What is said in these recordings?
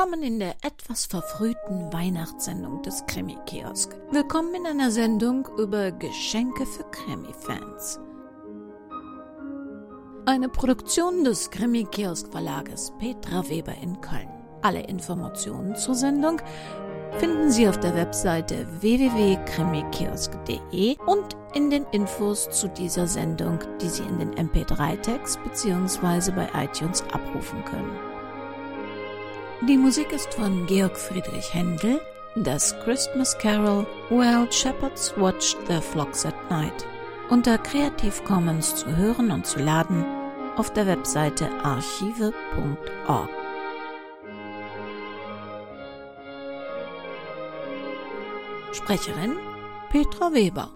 Willkommen in der etwas verfrühten Weihnachtssendung des Krimi-Kiosk. Willkommen in einer Sendung über Geschenke für Krimi-Fans. Eine Produktion des Krimi-Kiosk-Verlages Petra Weber in Köln. Alle Informationen zur Sendung finden Sie auf der Webseite www.krimikiosk.de und in den Infos zu dieser Sendung, die Sie in den MP3-Text bzw. bei iTunes abrufen können. Die Musik ist von Georg Friedrich Händel, das Christmas Carol Wild Shepherds Watched Their Flocks at Night unter Creative Commons zu hören und zu laden auf der Webseite archive.org. Sprecherin Petra Weber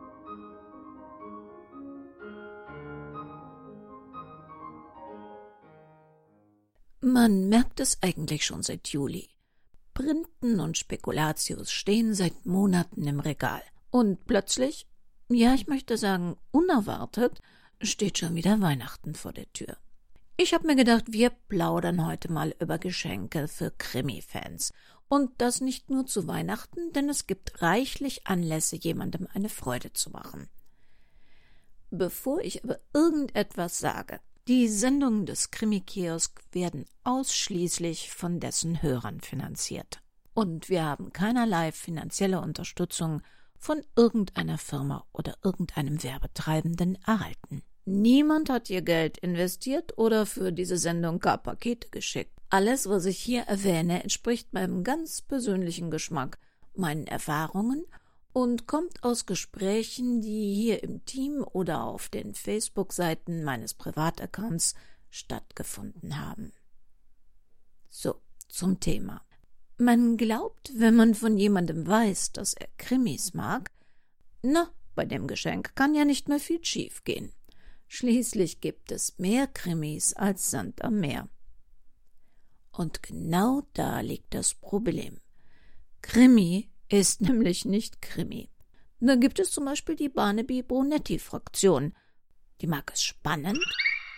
Man merkt es eigentlich schon seit Juli. Printen und Spekulatius stehen seit Monaten im Regal. Und plötzlich, ja, ich möchte sagen, unerwartet, steht schon wieder Weihnachten vor der Tür. Ich habe mir gedacht, wir plaudern heute mal über Geschenke für Krimi-Fans. Und das nicht nur zu Weihnachten, denn es gibt reichlich Anlässe, jemandem eine Freude zu machen. Bevor ich aber irgendetwas sage, die Sendungen des Krimi-Kiosk werden ausschließlich von dessen Hörern finanziert. Und wir haben keinerlei finanzielle Unterstützung von irgendeiner Firma oder irgendeinem Werbetreibenden erhalten. Niemand hat ihr Geld investiert oder für diese Sendung gar Pakete geschickt. Alles, was ich hier erwähne, entspricht meinem ganz persönlichen Geschmack, meinen Erfahrungen und kommt aus Gesprächen, die hier im Team oder auf den Facebook-Seiten meines Privataccounts stattgefunden haben. So, zum Thema. Man glaubt, wenn man von jemandem weiß, dass er Krimis mag, na, bei dem Geschenk kann ja nicht mehr viel schiefgehen. Schließlich gibt es mehr Krimis als Sand am Meer. Und genau da liegt das Problem. Krimi ist nämlich nicht Krimi. Da gibt es zum Beispiel die Barnaby-Brunetti-Fraktion. Die mag es spannend,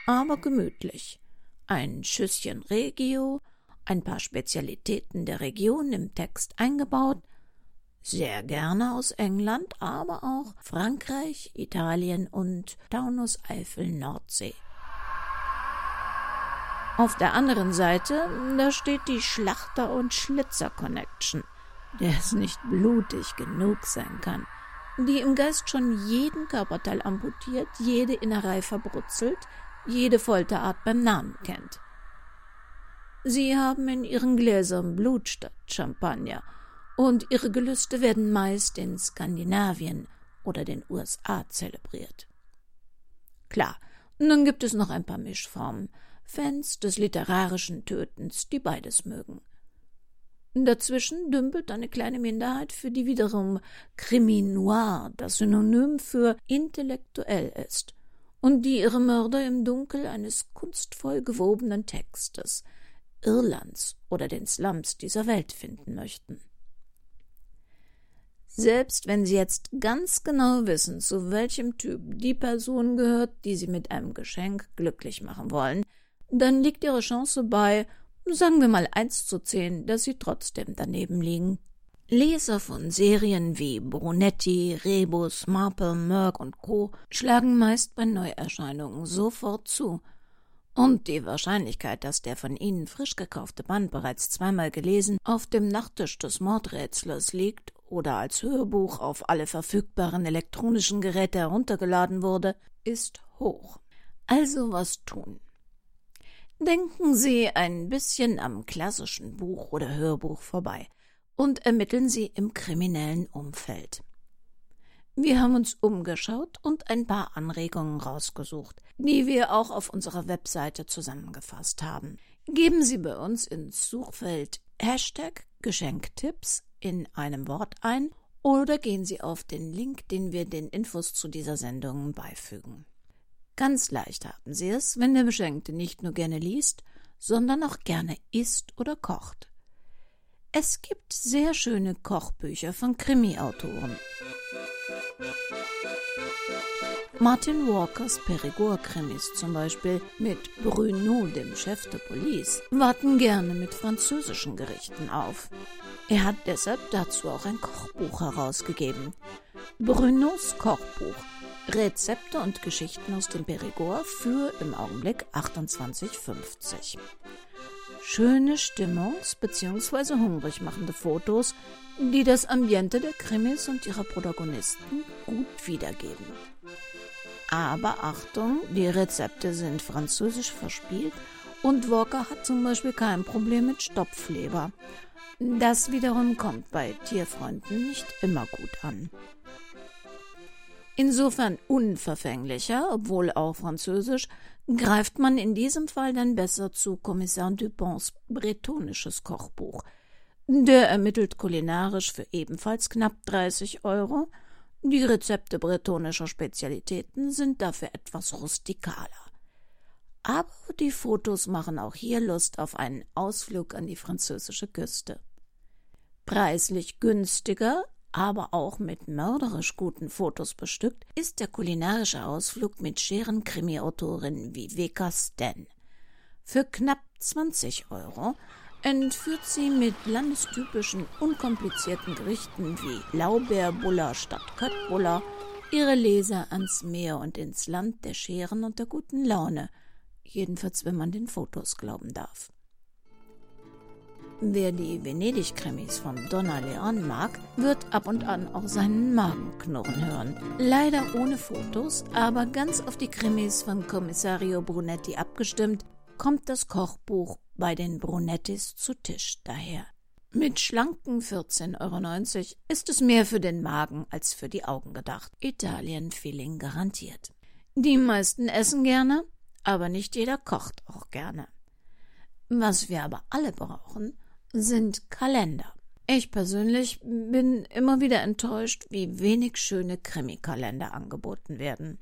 aber gemütlich. Ein Schüsschen Regio, ein paar Spezialitäten der Region im Text eingebaut, sehr gerne aus England, aber auch Frankreich, Italien und Taunus-Eifel Nordsee. Auf der anderen Seite, da steht die Schlachter- und Schlitzer-Connection – es nicht blutig genug sein kann, die im Geist schon jeden Körperteil amputiert, jede Innerei verbrutzelt, jede Folterart beim Namen kennt. Sie haben in ihren Gläsern Blut statt Champagner, und ihre Gelüste werden meist in Skandinavien oder den USA zelebriert. Klar, nun gibt es noch ein paar Mischformen, Fans des literarischen Tötens, die beides mögen. Dazwischen dümpelt eine kleine Minderheit, für die wiederum Krimi noir das Synonym für intellektuell ist und die ihre Mörder im Dunkel eines kunstvoll gewobenen Textes Irlands oder den Slums dieser Welt finden möchten. Selbst wenn Sie jetzt ganz genau wissen, zu welchem Typ die Person gehört, die Sie mit einem Geschenk glücklich machen wollen, dann liegt Ihre Chance bei sagen wir mal eins zu zehn, dass sie trotzdem daneben liegen. Leser von Serien wie Brunetti, Rebus, Marple, Merck und Co. schlagen meist bei Neuerscheinungen sofort zu. Und die Wahrscheinlichkeit, dass der von Ihnen frisch gekaufte Band bereits zweimal gelesen auf dem Nachttisch des Mordrätslers liegt oder als Hörbuch auf alle verfügbaren elektronischen Geräte heruntergeladen wurde, ist hoch. Also was tun? Denken Sie ein bisschen am klassischen Buch oder Hörbuch vorbei und ermitteln Sie im kriminellen Umfeld. Wir haben uns umgeschaut und ein paar Anregungen rausgesucht, die wir auch auf unserer Webseite zusammengefasst haben. Geben Sie bei uns ins Suchfeld Hashtag Geschenktipps in einem Wort ein oder gehen Sie auf den Link, den wir den Infos zu dieser Sendung beifügen. Ganz leicht haben Sie es, wenn der Beschenkte nicht nur gerne liest, sondern auch gerne isst oder kocht. Es gibt sehr schöne Kochbücher von Krimi-Autoren. Martin Walkers Perigord-Krimis zum Beispiel mit Bruno, dem Chef de Police, warten gerne mit französischen Gerichten auf. Er hat deshalb dazu auch ein Kochbuch herausgegeben. Brunos Kochbuch. Rezepte und Geschichten aus dem Perigord für im Augenblick 28,50. Schöne Stimmungs- bzw. hungrig machende Fotos, die das Ambiente der Krimis und ihrer Protagonisten gut wiedergeben. Aber Achtung, die Rezepte sind französisch verspielt und Walker hat zum Beispiel kein Problem mit Stopfleber. Das wiederum kommt bei Tierfreunden nicht immer gut an. Insofern unverfänglicher, obwohl auch französisch, greift man in diesem Fall dann besser zu Kommissar Dupons bretonisches Kochbuch. Der ermittelt kulinarisch für ebenfalls knapp 30 Euro – die Rezepte bretonischer Spezialitäten sind dafür etwas rustikaler. Aber die Fotos machen auch hier Lust auf einen Ausflug an die französische Küste. Preislich günstiger, aber auch mit mörderisch guten Fotos bestückt, ist der kulinarische Ausflug mit scheren Krimi-Autorinnen wie Veka Sten. Für knapp 20 Euro entführt sie mit landestypischen, unkomplizierten Gerichten wie Laubeerbuller statt Köttbuller ihre Leser ans Meer und ins Land der Scheren und der guten Laune, jedenfalls wenn man den Fotos glauben darf. Wer die Venedig-Krimis von Donna Leon mag, wird ab und an auch seinen Magen knurren hören. Leider ohne Fotos, aber ganz auf die Krimis von Kommissario Brunetti abgestimmt, kommt das Kochbuch bei den Brunettis zu Tisch daher. Mit schlanken 14,90 Euro ist es mehr für den Magen als für die Augen gedacht. Italien-Feeling garantiert. Die meisten essen gerne, aber nicht jeder kocht auch gerne. Was wir aber alle brauchen, sind Kalender. Ich persönlich bin immer wieder enttäuscht, wie wenig schöne Krimikalender angeboten werden.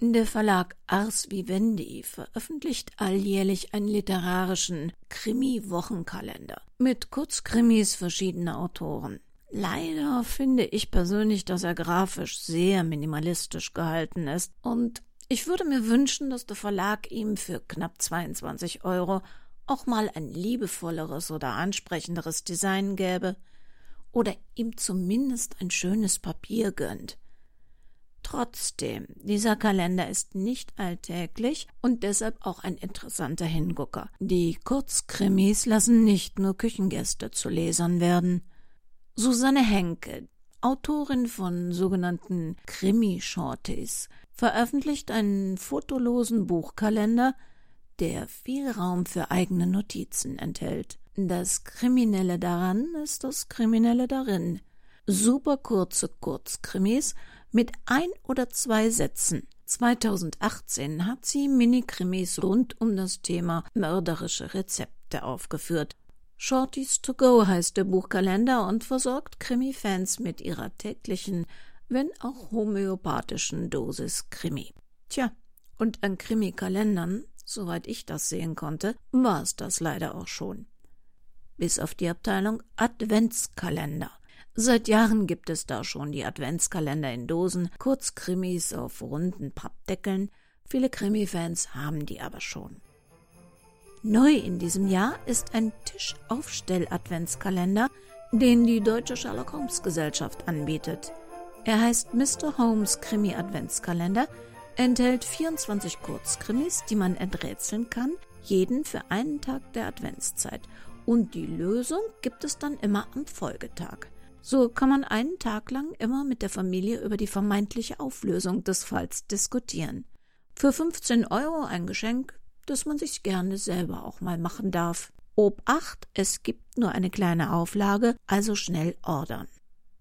Der Verlag Ars Vivendi veröffentlicht alljährlich einen literarischen Krimi-Wochenkalender mit Kurzkrimis verschiedener Autoren. Leider finde ich persönlich, dass er grafisch sehr minimalistisch gehalten ist und ich würde mir wünschen, dass der Verlag ihm für knapp 22 Euro auch mal ein liebevolleres oder ansprechenderes Design gäbe oder ihm zumindest ein schönes Papier gönnt. Trotzdem, dieser Kalender ist nicht alltäglich und deshalb auch ein interessanter Hingucker. Die Kurzkrimis lassen nicht nur Küchengäste zu Lesern werden. Susanne Henke, Autorin von sogenannten Krimi-Shorties, veröffentlicht einen fotolosen Buchkalender, der viel Raum für eigene Notizen enthält. Das Kriminelle daran ist das Kriminelle darin. Super kurze Kurzkrimis mit ein oder zwei Sätzen. 2018 hat sie Minikrimis rund um das Thema mörderische Rezepte aufgeführt. Shorties to go heißt der Buchkalender und versorgt Krimi-Fans mit ihrer täglichen, wenn auch homöopathischen Dosis Krimi. Tja, und an Krimi-Kalendern, soweit ich das sehen konnte, war es das leider auch schon. Bis auf die Abteilung Adventskalender. Seit Jahren gibt es da schon die Adventskalender in Dosen, Kurzkrimis auf runden Pappdeckeln. Viele Krimi-Fans haben die aber schon. Neu in diesem Jahr ist ein Tischaufstell-Adventskalender, den die Deutsche Sherlock Holmes Gesellschaft anbietet. Er heißt Mr. Holmes Krimi Adventskalender, enthält 24 Kurzkrimis, die man enträtseln kann, jeden für einen Tag der Adventszeit. Und die Lösung gibt es dann immer am Folgetag. So kann man einen Tag lang immer mit der Familie über die vermeintliche Auflösung des Falls diskutieren. Für 15 Euro ein Geschenk, das man sich gerne selber auch mal machen darf. Obacht, es gibt nur eine kleine Auflage, also schnell ordern.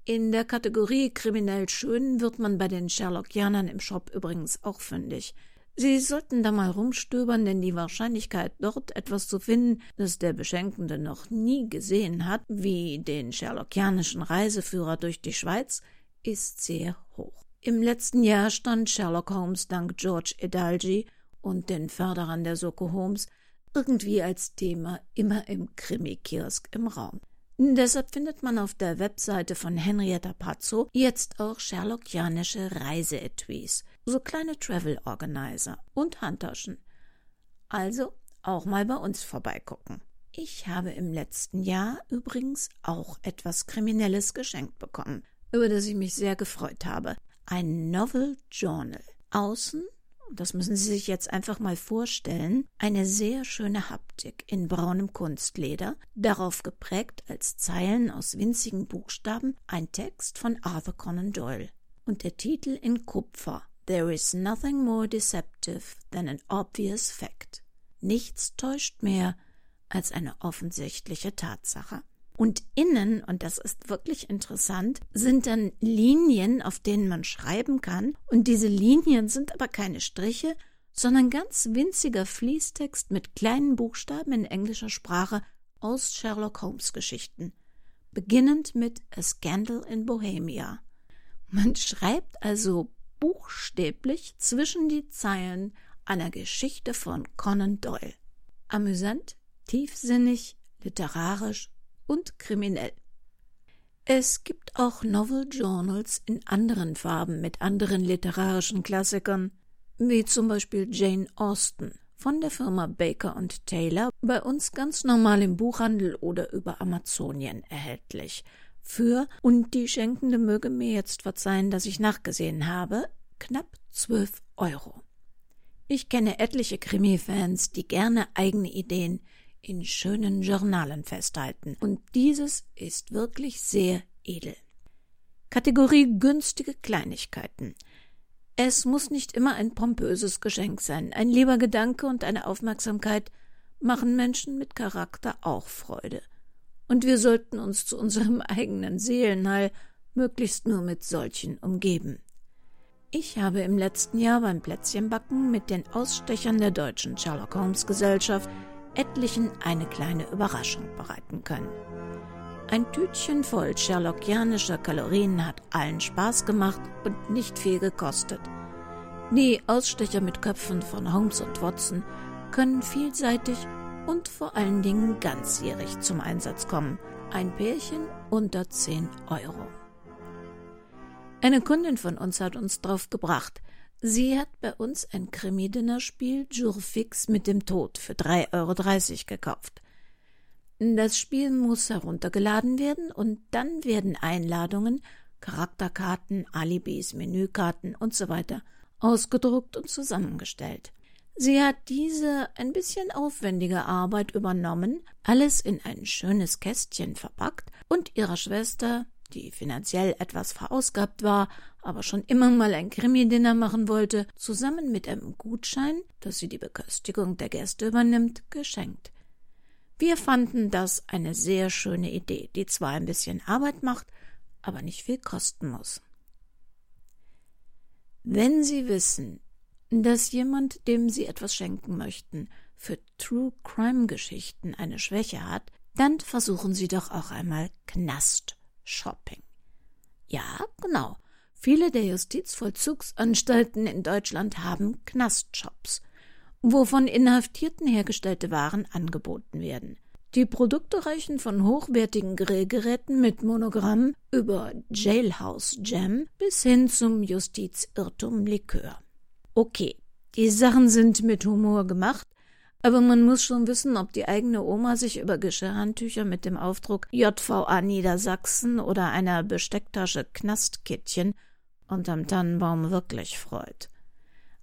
In der Kategorie kriminell schön wird man bei den Sherlockianern im Shop übrigens auch fündig. Sie sollten da mal rumstöbern, denn die Wahrscheinlichkeit, dort etwas zu finden, das der Beschenkende noch nie gesehen hat, wie den Sherlockianischen Reiseführer durch die Schweiz, ist sehr hoch. Im letzten Jahr stand Sherlock Holmes dank George Edalji und den Förderern der Soko Holmes irgendwie als Thema immer im Krimi-Kiosk im Raum. Deshalb findet man auf der Webseite von Henrietta Pazzo jetzt auch Sherlockianische Reiseetuis, so kleine Travel Organizer und Handtaschen. Also auch mal bei uns vorbeigucken. Ich habe im letzten Jahr übrigens auch etwas Kriminelles geschenkt bekommen, über das ich mich sehr gefreut habe. Ein Novel Journal. Außen, das müssen Sie sich jetzt einfach mal vorstellen, eine sehr schöne Haptik in braunem Kunstleder, darauf geprägt als Zeilen aus winzigen Buchstaben ein Text von Arthur Conan Doyle und der Titel in Kupfer There is nothing more deceptive than an obvious fact. Nichts täuscht mehr als eine offensichtliche Tatsache. Und innen, und das ist wirklich interessant, sind dann Linien, auf denen man schreiben kann. Und diese Linien sind aber keine Striche, sondern ganz winziger Fließtext mit kleinen Buchstaben in englischer Sprache aus Sherlock Holmes Geschichten. Beginnend mit A Scandal in Bohemia. Man schreibt also buchstäblich zwischen die Zeilen einer Geschichte von Conan Doyle. Amüsant, tiefsinnig, literarisch und kriminell. Es gibt auch Novel Journals in anderen Farben mit anderen literarischen Klassikern, wie zum Beispiel Jane Austen von der Firma Baker und Taylor, bei uns ganz normal im Buchhandel oder über Amazonien erhältlich. Für, und die Schenkende möge mir jetzt verzeihen, dass ich nachgesehen habe, knapp 12 Euro. Ich kenne etliche Krimi-Fans, die gerne eigene Ideen in schönen Journalen festhalten, und dieses ist wirklich sehr edel. Kategorie günstige Kleinigkeiten. Es muss nicht immer ein pompöses Geschenk sein. Ein lieber Gedanke und eine Aufmerksamkeit machen Menschen mit Charakter auch Freude. Und wir sollten uns zu unserem eigenen Seelenheil möglichst nur mit solchen umgeben. Ich habe im letzten Jahr beim Plätzchenbacken mit den Ausstechern der deutschen Sherlock Holmes Gesellschaft etlichen eine kleine Überraschung bereiten können. Ein Tütchen voll sherlockianischer Kalorien hat allen Spaß gemacht und nicht viel gekostet. Die Ausstecher mit Köpfen von Holmes und Watson können vielseitig und vor allen Dingen ganzjährig zum Einsatz kommen. Ein Pärchen unter 10 Euro. Eine Kundin von uns hat uns drauf gebracht. Sie hat bei uns ein Krimi-Dinnerspiel Jurfix mit dem Tod für 3,30 Euro gekauft. Das Spiel muss heruntergeladen werden und dann werden Einladungen, Charakterkarten, Alibis, Menükarten und so ausgedruckt und zusammengestellt. Sie hat diese ein bisschen aufwendige Arbeit übernommen, alles in ein schönes Kästchen verpackt und ihrer Schwester die finanziell etwas verausgabt war, aber schon immer mal ein Krimi-Dinner machen wollte, zusammen mit einem Gutschein, dass sie die Beköstigung der Gäste übernimmt, geschenkt. Wir fanden das eine sehr schöne Idee, die zwar ein bisschen Arbeit macht, aber nicht viel kosten muss. Wenn Sie wissen, dass jemand, dem Sie etwas schenken möchten, für True Crime Geschichten eine Schwäche hat, dann versuchen Sie doch auch einmal Knast Shopping. Ja, genau. Viele der Justizvollzugsanstalten in Deutschland haben Knastshops, wo von Inhaftierten hergestellte Waren angeboten werden. Die Produkte reichen von hochwertigen Grillgeräten mit Monogramm über Jailhouse Jam bis hin zum Justizirrtum Likör. Okay, die Sachen sind mit Humor gemacht, aber man muss schon wissen, ob die eigene Oma sich über Geschirrhandtücher mit dem Aufdruck JVA Niedersachsen oder einer Bestecktasche Knastkittchen unterm Tannenbaum wirklich freut.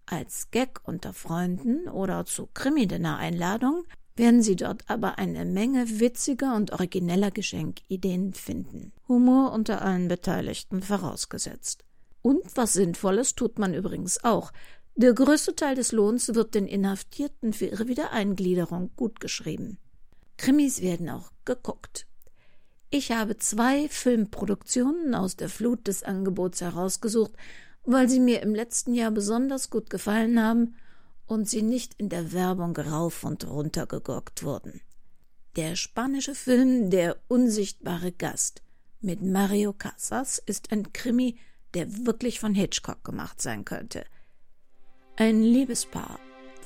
Als Gag unter Freunden oder zu Krimi-Dinner-Einladung werden Sie dort aber eine Menge witziger und origineller Geschenkideen finden. Humor unter allen Beteiligten vorausgesetzt. Und was Sinnvolles tut man übrigens auch, der größte Teil des Lohns wird den Inhaftierten für ihre Wiedereingliederung gutgeschrieben. Krimis werden auch geguckt. Ich habe zwei Filmproduktionen aus der Flut des Angebots herausgesucht, weil sie mir im letzten Jahr besonders gut gefallen haben und sie nicht in der Werbung rauf und runter gegurkt wurden. Der spanische Film Der unsichtbare Gast mit Mario Casas ist ein Krimi, der wirklich von Hitchcock gemacht sein könnte – ein Liebespaar,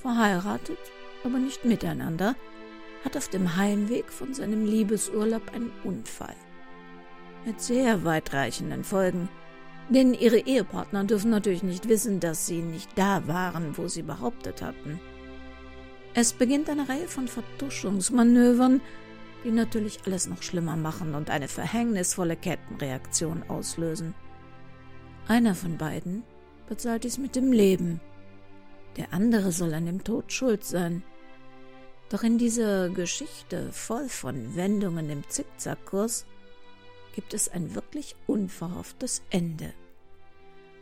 verheiratet, aber nicht miteinander, hat auf dem Heimweg von seinem Liebesurlaub einen Unfall. Mit sehr weitreichenden Folgen, Denn ihre Ehepartner dürfen natürlich nicht wissen, dass sie nicht da waren, wo sie behauptet hatten. Es beginnt eine Reihe von Vertuschungsmanövern, die natürlich alles noch schlimmer machen und eine verhängnisvolle Kettenreaktion auslösen. Einer von beiden bezahlt dies mit dem Leben. Der andere soll an dem Tod schuld sein. Doch in dieser Geschichte voll von Wendungen im Zickzackkurs gibt es ein wirklich unverhofftes Ende.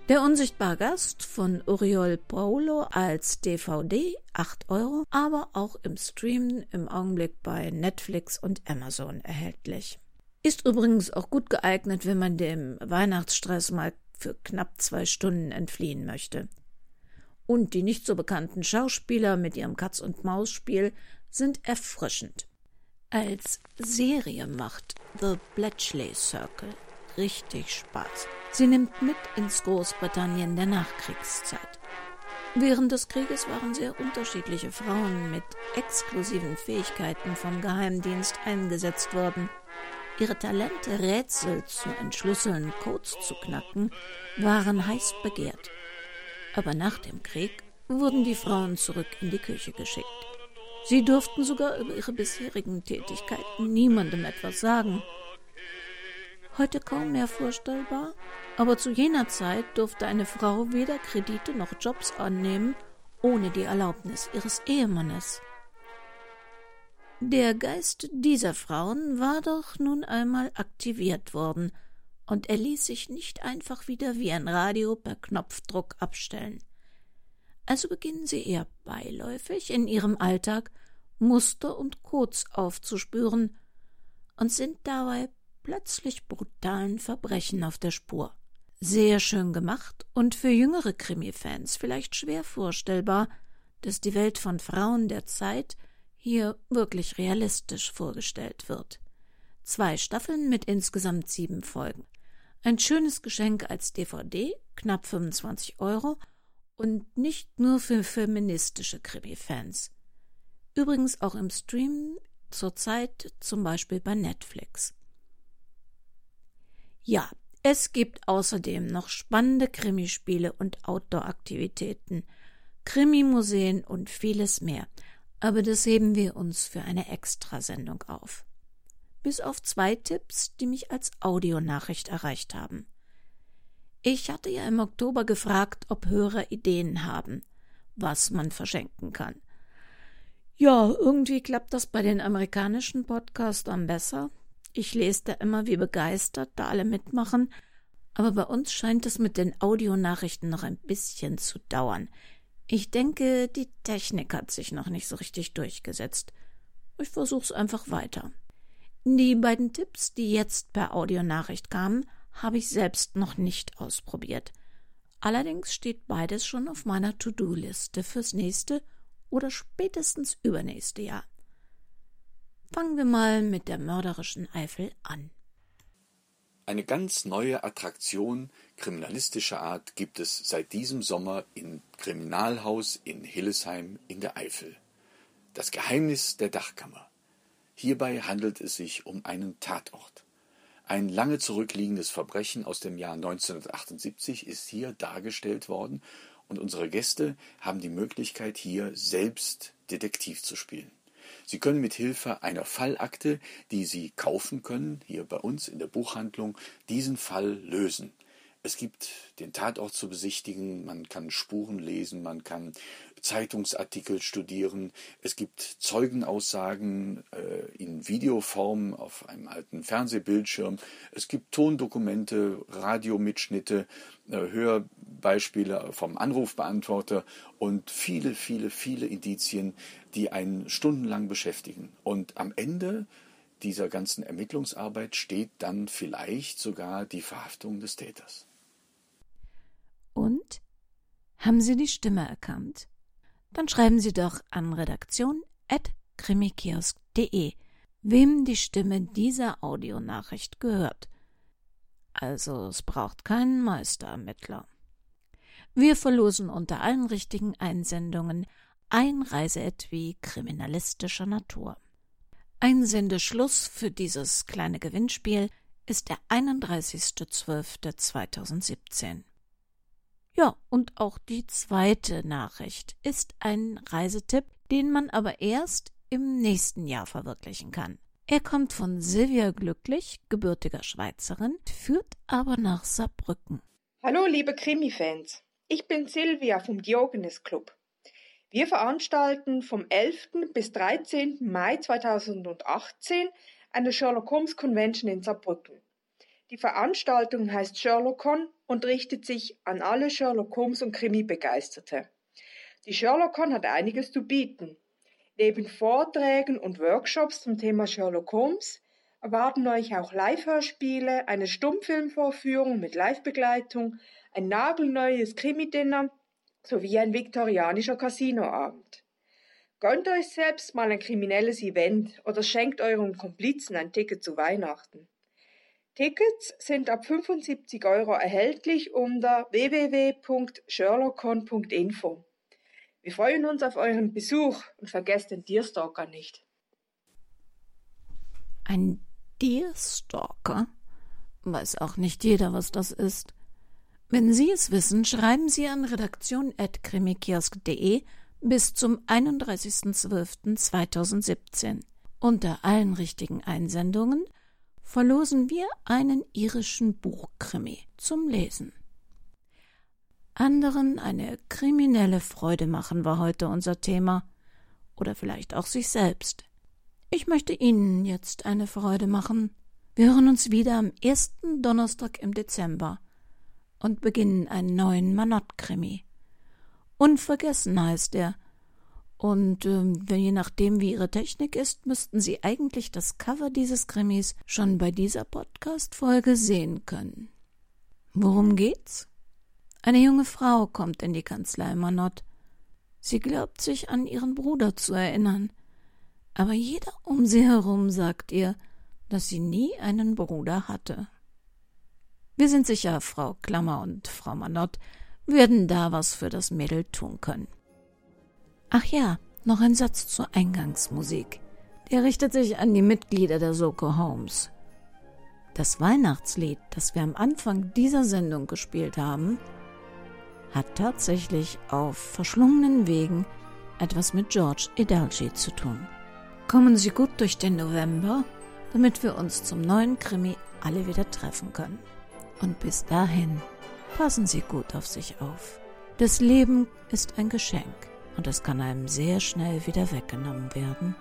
Der unsichtbare Gast von Uriol Paulo als DVD 8 Euro, aber auch im Stream im Augenblick bei Netflix und Amazon erhältlich. Ist übrigens auch gut geeignet, wenn man dem Weihnachtsstress mal für knapp zwei Stunden entfliehen möchte. Und die nicht so bekannten Schauspieler mit ihrem Katz-und-Maus-Spiel sind erfrischend. Als Serie macht The Bletchley Circle richtig Spaß. Sie nimmt mit ins Großbritannien der Nachkriegszeit. Während des Krieges waren sehr unterschiedliche Frauen mit exklusiven Fähigkeiten vom Geheimdienst eingesetzt worden. Ihre Talente, Rätsel zu entschlüsseln, Codes zu knacken, waren heiß begehrt. Aber nach dem Krieg wurden die Frauen zurück in die Küche geschickt. Sie durften sogar über ihre bisherigen Tätigkeiten niemandem etwas sagen heute kaum mehr vorstellbar, aber zu jener Zeit durfte eine Frau weder Kredite noch Jobs annehmen, ohne die Erlaubnis ihres Ehemannes. Der Geist dieser Frauen war doch nun einmal aktiviert worden, und er ließ sich nicht einfach wieder wie ein Radio per Knopfdruck abstellen. Also beginnen sie eher beiläufig in ihrem Alltag Muster und Codes aufzuspüren und sind dabei plötzlich brutalen Verbrechen auf der Spur. Sehr schön gemacht und für jüngere Krimi-Fans vielleicht schwer vorstellbar, dass die Welt von Frauen der Zeit hier wirklich realistisch vorgestellt wird. Zwei Staffeln mit insgesamt sieben Folgen. Ein schönes Geschenk als DVD, knapp 25 Euro und nicht nur für feministische Krimi-Fans. Übrigens auch im Stream zurzeit zum Beispiel bei Netflix. Ja, es gibt außerdem noch spannende Krimispiele und Outdoor-Aktivitäten, Krimimuseen und vieles mehr. Aber das heben wir uns für eine Extrasendung auf. Bis auf zwei Tipps, die mich als Audionachricht erreicht haben. Ich hatte ja im Oktober gefragt, ob Hörer Ideen haben, was man verschenken kann. Ja, irgendwie klappt das bei den amerikanischen Podcastern besser. Ich lese da immer, wie begeistert da alle mitmachen, aber bei uns scheint es mit den Audionachrichten noch ein bisschen zu dauern. Ich denke, die Technik hat sich noch nicht so richtig durchgesetzt. Ich versuch's einfach weiter. Die beiden Tipps, die jetzt per Audionachricht kamen, habe ich selbst noch nicht ausprobiert. Allerdings steht beides schon auf meiner To-Do-Liste fürs nächste oder spätestens übernächste Jahr. Fangen wir mal mit der mörderischen Eifel an. Eine ganz neue Attraktion kriminalistischer Art gibt es seit diesem Sommer im Kriminalhaus in Hillesheim in der Eifel. Das Geheimnis der Dachkammer. Hierbei handelt es sich um einen Tatort. Ein lange zurückliegendes Verbrechen aus dem Jahr 1978 ist hier dargestellt worden und unsere Gäste haben die Möglichkeit, hier selbst Detektiv zu spielen. Sie können mit Hilfe einer Fallakte, die Sie kaufen können, hier bei uns in der Buchhandlung, diesen Fall lösen. Es gibt den Tatort zu besichtigen, man kann Spuren lesen, man kann Zeitungsartikel studieren, es gibt Zeugenaussagen äh, in Videoform auf einem alten Fernsehbildschirm, es gibt Tondokumente, Radiomitschnitte, äh, Hörbeispiele vom Anrufbeantworter und viele, viele, viele Indizien, die einen stundenlang beschäftigen. Und am Ende dieser ganzen Ermittlungsarbeit steht dann vielleicht sogar die Verhaftung des Täters. Haben Sie die Stimme erkannt? Dann schreiben Sie doch an redaktion.krimikiosk.de, wem die Stimme dieser Audionachricht gehört. Also es braucht keinen Meisterermittler. Wir verlosen unter allen richtigen Einsendungen ein Reiseetui kriminalistischer Natur. Einsendeschluss für dieses kleine Gewinnspiel ist der 31.12.2017. Ja, und auch die zweite Nachricht ist ein Reisetipp, den man aber erst im nächsten Jahr verwirklichen kann. Er kommt von Silvia Glücklich, gebürtiger Schweizerin, führt aber nach Saarbrücken. Hallo liebe Krimi-Fans, ich bin Silvia vom Diogenes Club. Wir veranstalten vom 11. bis 13. Mai 2018 eine Sherlock Holmes Convention in Saarbrücken. Die Veranstaltung heißt SherlockCon und richtet sich an alle Sherlock Holmes und Krimi-Begeisterte. Die SherlockCon hat einiges zu bieten. Neben Vorträgen und Workshops zum Thema Sherlock Holmes erwarten euch auch Live-Hörspiele, eine Stummfilmvorführung mit Live-Begleitung, ein nagelneues Krimi-Dinner sowie ein viktorianischer Casinoabend. Gönnt euch selbst mal ein kriminelles Event oder schenkt euren Komplizen ein Ticket zu Weihnachten. Tickets sind ab 75 Euro erhältlich unter www.sherlockcon.info. Wir freuen uns auf euren Besuch und vergesst den Deerstalker nicht. Ein Deerstalker? Weiß auch nicht jeder, was das ist. Wenn Sie es wissen, schreiben Sie an redaktion.krimikiosk.de bis zum 31.12.2017. Unter allen richtigen Einsendungen verlosen wir einen irischen Buchkrimi zum Lesen. Anderen eine kriminelle Freude machen war heute unser Thema. Oder vielleicht auch sich selbst. Ich möchte Ihnen jetzt eine Freude machen. Wir hören uns wieder am ersten Donnerstag im Dezember und beginnen einen neuen Manott-Krimi. Unvergessen heißt er. Und äh, je nachdem, wie Ihre Technik ist, müssten Sie eigentlich das Cover dieses Krimis schon bei dieser Podcast-Folge sehen können. Worum geht's? Eine junge Frau kommt in die Kanzlei Manott. Sie glaubt sich an ihren Bruder zu erinnern. Aber jeder um sie herum sagt ihr, dass sie nie einen Bruder hatte. Wir sind sicher, Frau Klammer und Frau Manott werden da was für das Mädel tun können. Ach ja, noch ein Satz zur Eingangsmusik. Der richtet sich an die Mitglieder der Soko Holmes. Das Weihnachtslied, das wir am Anfang dieser Sendung gespielt haben, hat tatsächlich auf verschlungenen Wegen etwas mit George Edalji zu tun. Kommen Sie gut durch den November, damit wir uns zum neuen Krimi alle wieder treffen können. Und bis dahin passen Sie gut auf sich auf. Das Leben ist ein Geschenk und es kann einem sehr schnell wieder weggenommen werden.